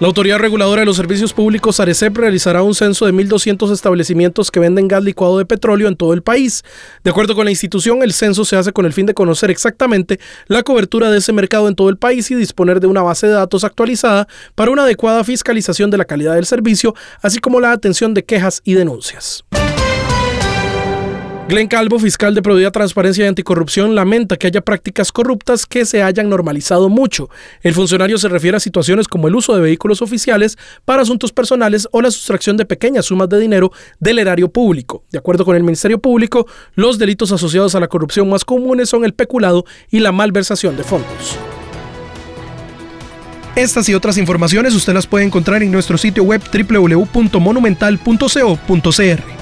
La Autoridad Reguladora de los Servicios Públicos, ARECEP, realizará un censo de 1.200 establecimientos que venden gas licuado de petróleo en todo el país. De acuerdo con la institución, el censo se hace con el fin de conocer exactamente la cobertura de ese mercado en todo el país y disponer de una base de datos actualizada para una adecuada fiscalización de la calidad del servicio, así como la atención de quejas y denuncias. Glenn Calvo, fiscal de Probidad, Transparencia y Anticorrupción, lamenta que haya prácticas corruptas que se hayan normalizado mucho. El funcionario se refiere a situaciones como el uso de vehículos oficiales para asuntos personales o la sustracción de pequeñas sumas de dinero del erario público. De acuerdo con el Ministerio Público, los delitos asociados a la corrupción más comunes son el peculado y la malversación de fondos. Estas y otras informaciones usted las puede encontrar en nuestro sitio web www.monumental.co.cr.